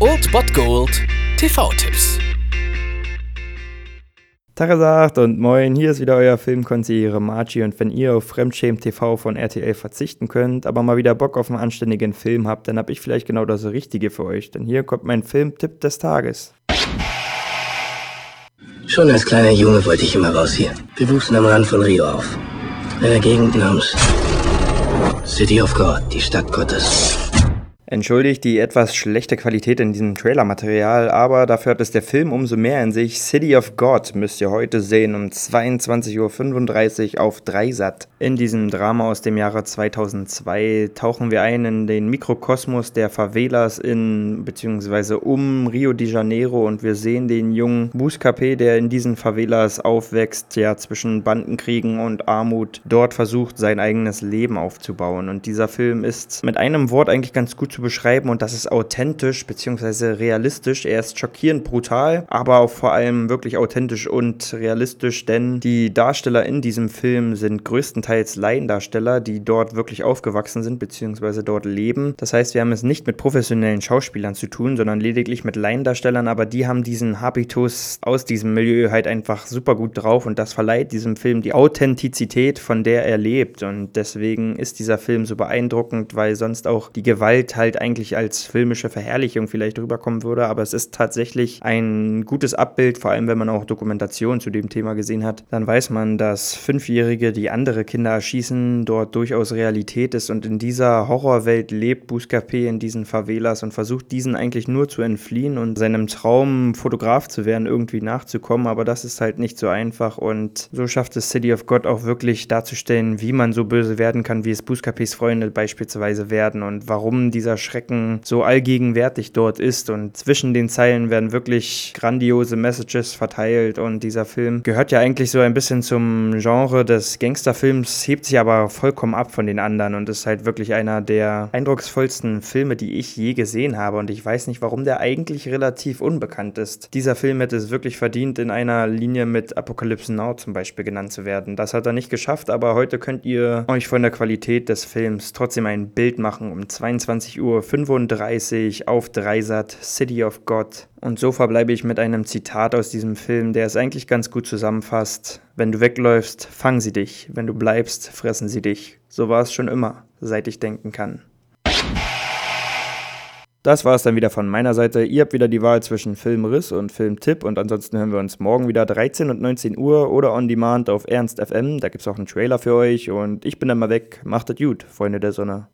Old Bot Gold TV-Tipps. Tagesagt und moin, hier ist wieder euer Filmkonsigliere Margie und wenn ihr auf Fremdschämen TV von RTL verzichten könnt, aber mal wieder Bock auf einen anständigen Film habt, dann hab ich vielleicht genau das Richtige für euch, denn hier kommt mein Filmtipp des Tages. Schon als kleiner Junge wollte ich immer raus hier. Wir wuchsen am Rand von Rio auf. In einer Gegend namens City of God, die Stadt Gottes. Entschuldigt die etwas schlechte Qualität in diesem Trailermaterial, aber dafür hat es der Film umso mehr in sich. City of God müsst ihr heute sehen um 22.35 Uhr auf Dreisat. In diesem Drama aus dem Jahre 2002 tauchen wir ein in den Mikrokosmos der Favelas in bzw. um Rio de Janeiro und wir sehen den jungen Buscapé, der in diesen Favelas aufwächst, ja zwischen Bandenkriegen und Armut dort versucht sein eigenes Leben aufzubauen und dieser Film ist mit einem Wort eigentlich ganz gut zu beschreiben und das ist authentisch bzw. realistisch. Er ist schockierend brutal, aber auch vor allem wirklich authentisch und realistisch, denn die Darsteller in diesem Film sind größtenteils Laiendarsteller, die dort wirklich aufgewachsen sind bzw. dort leben. Das heißt, wir haben es nicht mit professionellen Schauspielern zu tun, sondern lediglich mit Laiendarstellern, aber die haben diesen Habitus aus diesem Milieu halt einfach super gut drauf und das verleiht diesem Film die Authentizität, von der er lebt und deswegen ist dieser Film so beeindruckend, weil sonst auch die Gewalt halt halt eigentlich als filmische Verherrlichung vielleicht rüberkommen würde, aber es ist tatsächlich ein gutes Abbild, vor allem wenn man auch Dokumentation zu dem Thema gesehen hat, dann weiß man, dass Fünfjährige, die andere Kinder erschießen, dort durchaus Realität ist und in dieser Horrorwelt lebt Buscapé in diesen Favelas und versucht diesen eigentlich nur zu entfliehen und seinem Traum Fotograf zu werden irgendwie nachzukommen, aber das ist halt nicht so einfach und so schafft es City of God auch wirklich darzustellen, wie man so böse werden kann, wie es Buscapés Freunde beispielsweise werden und warum dieser dieser Schrecken so allgegenwärtig dort ist. Und zwischen den Zeilen werden wirklich grandiose Messages verteilt. Und dieser Film gehört ja eigentlich so ein bisschen zum Genre des Gangsterfilms, hebt sich aber vollkommen ab von den anderen und ist halt wirklich einer der eindrucksvollsten Filme, die ich je gesehen habe. Und ich weiß nicht, warum der eigentlich relativ unbekannt ist. Dieser Film hätte es wirklich verdient, in einer Linie mit Apocalypse Now zum Beispiel genannt zu werden. Das hat er nicht geschafft, aber heute könnt ihr euch von der Qualität des Films trotzdem ein Bild machen um 22 Uhr Uhr auf Dreisat City of God. Und so verbleibe ich mit einem Zitat aus diesem Film, der es eigentlich ganz gut zusammenfasst. Wenn du wegläufst, fangen sie dich. Wenn du bleibst, fressen sie dich. So war es schon immer, seit ich denken kann. Das war es dann wieder von meiner Seite. Ihr habt wieder die Wahl zwischen Filmriss und Filmtipp und ansonsten hören wir uns morgen wieder 13 und 19 Uhr oder on demand auf Ernst FM. Da gibt es auch einen Trailer für euch und ich bin dann mal weg. Macht es gut, Freunde der Sonne.